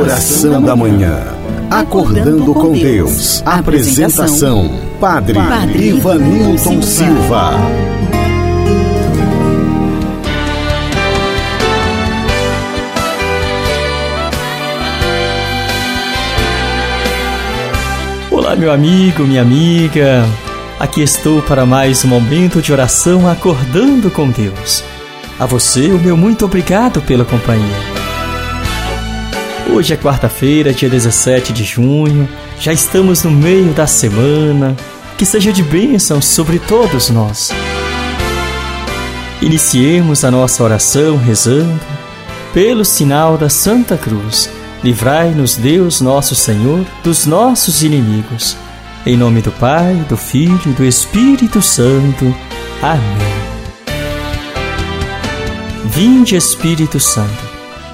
Oração da Manhã. Acordando com Deus. Apresentação: Padre, Padre Ivanilton Silva. Olá, meu amigo, minha amiga. Aqui estou para mais um momento de oração acordando com Deus. A você, o meu muito obrigado pela companhia. Hoje é quarta-feira, dia 17 de junho, já estamos no meio da semana. Que seja de bênção sobre todos nós. Iniciemos a nossa oração rezando. Pelo sinal da Santa Cruz, livrai-nos Deus nosso Senhor dos nossos inimigos. Em nome do Pai, do Filho e do Espírito Santo. Amém. Vinde, Espírito Santo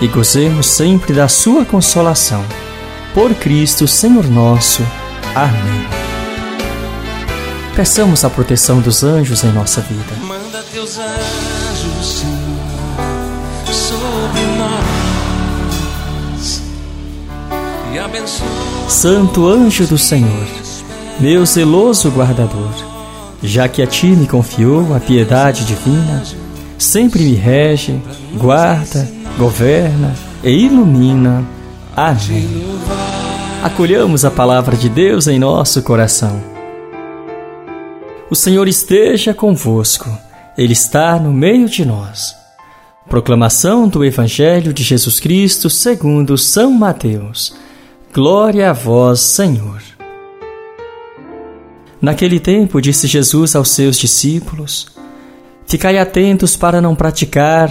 e gozemos sempre da Sua consolação. Por Cristo, Senhor nosso. Amém. Peçamos a proteção dos anjos em nossa vida. Manda teus anjos, Senhor, sobre nós e abençoa. Santo anjo do Senhor, meu zeloso guardador, já que a ti me confiou a piedade divina, sempre me rege, guarda governa e ilumina. Amém. Acolhamos a palavra de Deus em nosso coração. O Senhor esteja convosco, Ele está no meio de nós. Proclamação do Evangelho de Jesus Cristo segundo São Mateus. Glória a vós, Senhor. Naquele tempo disse Jesus aos seus discípulos: Ficai atentos para não praticar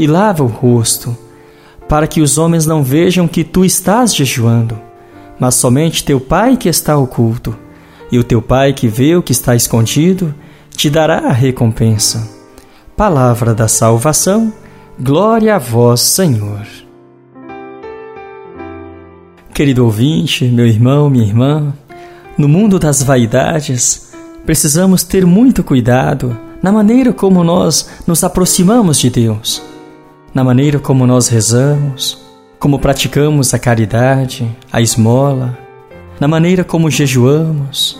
e lava o rosto, para que os homens não vejam que tu estás jejuando, mas somente teu Pai que está oculto, e o teu Pai que vê o que está escondido te dará a recompensa. Palavra da salvação, glória a vós, Senhor. Querido ouvinte, meu irmão, minha irmã, no mundo das vaidades, precisamos ter muito cuidado na maneira como nós nos aproximamos de Deus na maneira como nós rezamos, como praticamos a caridade, a esmola, na maneira como jejuamos.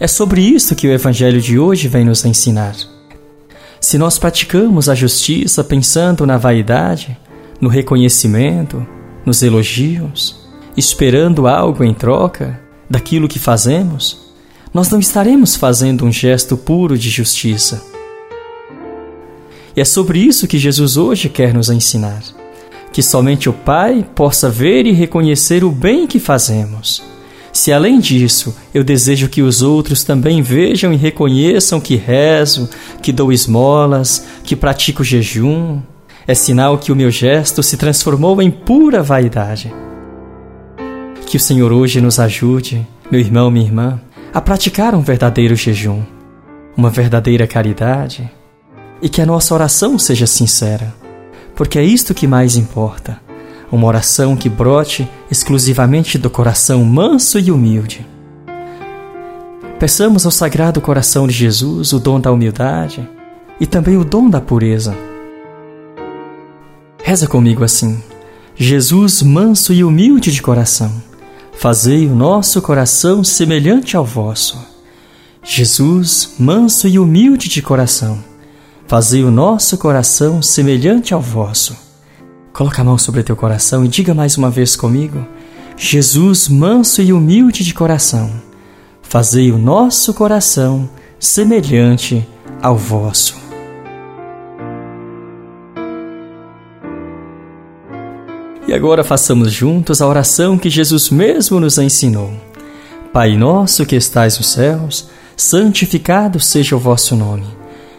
É sobre isso que o Evangelho de hoje vem nos ensinar. Se nós praticamos a justiça pensando na vaidade, no reconhecimento, nos elogios, esperando algo em troca daquilo que fazemos, nós não estaremos fazendo um gesto puro de justiça e é sobre isso que Jesus hoje quer nos ensinar. Que somente o Pai possa ver e reconhecer o bem que fazemos, Se além disso eu desejo que os outros também vejam e reconheçam que rezo, que dou esmolas, que pratico jejum, é sinal que o meu gesto se transformou em pura vaidade. Que o Senhor hoje nos ajude, meu irmão, minha irmã, a praticar um verdadeiro jejum, uma verdadeira caridade e que a nossa oração seja sincera, porque é isto que mais importa uma oração que brote exclusivamente do coração manso e humilde. Peçamos ao Sagrado Coração de Jesus o dom da humildade e também o dom da pureza. Reza comigo assim: Jesus, manso e humilde de coração, fazei o nosso coração semelhante ao vosso. Jesus, manso e humilde de coração, fazei o nosso coração semelhante ao vosso. Coloca a mão sobre teu coração e diga mais uma vez comigo: Jesus, manso e humilde de coração, fazei o nosso coração semelhante ao vosso. E agora façamos juntos a oração que Jesus mesmo nos ensinou. Pai nosso que estais nos céus, santificado seja o vosso nome.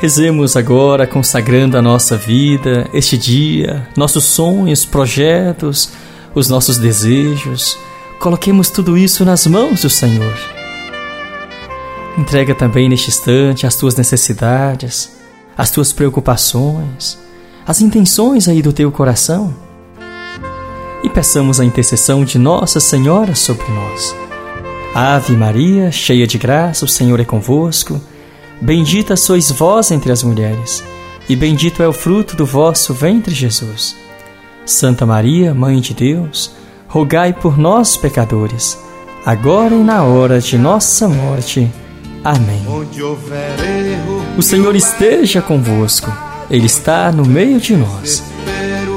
Rezemos agora consagrando a nossa vida, este dia, nossos sonhos, projetos, os nossos desejos. Coloquemos tudo isso nas mãos do Senhor Entrega também neste instante as tuas necessidades, as tuas preocupações, as intenções aí do teu coração. E peçamos a intercessão de Nossa Senhora sobre nós. Ave Maria, cheia de graça, o Senhor é convosco. Bendita sois vós entre as mulheres, e bendito é o fruto do vosso ventre, Jesus. Santa Maria, Mãe de Deus, rogai por nós, pecadores, agora e na hora de nossa morte. Amém. O Senhor esteja convosco, Ele está no meio de nós.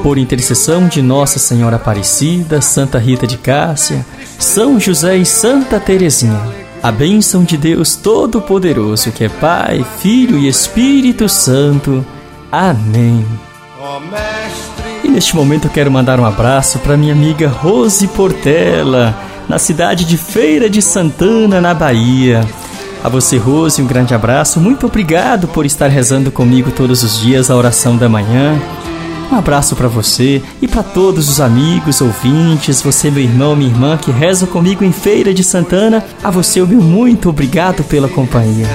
Por intercessão de Nossa Senhora Aparecida, Santa Rita de Cássia, São José e Santa Teresinha, a bênção de Deus Todo-Poderoso, que é Pai, Filho e Espírito Santo. Amém. E neste momento eu quero mandar um abraço para minha amiga Rose Portela, na cidade de Feira de Santana, na Bahia. A você, Rose, um grande abraço. Muito obrigado por estar rezando comigo todos os dias a oração da manhã. Um abraço para você e para todos os amigos, ouvintes, você, meu irmão, minha irmã que reza comigo em Feira de Santana. A você, o meu muito obrigado pela companhia.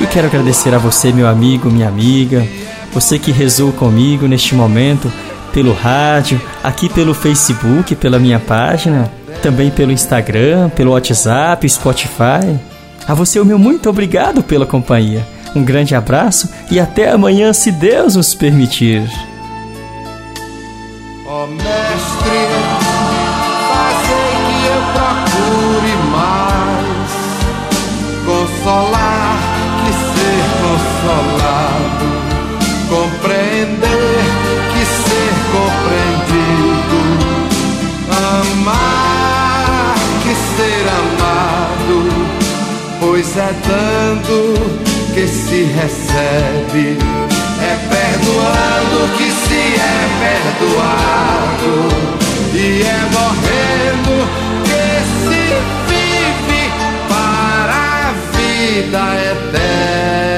E quero agradecer a você, meu amigo, minha amiga, você que rezou comigo neste momento pelo rádio, aqui pelo Facebook, pela minha página também pelo Instagram, pelo WhatsApp, Spotify. A você o meu muito obrigado pela companhia. Um grande abraço e até amanhã, se Deus nos permitir. Ó oh, mestre, fazei que eu procure mais consolar que ser consolado, compreender que ser compreendido, amar pois é dando que se recebe, é perdoando que se é perdoado, e é morrendo que se vive para a vida eterna.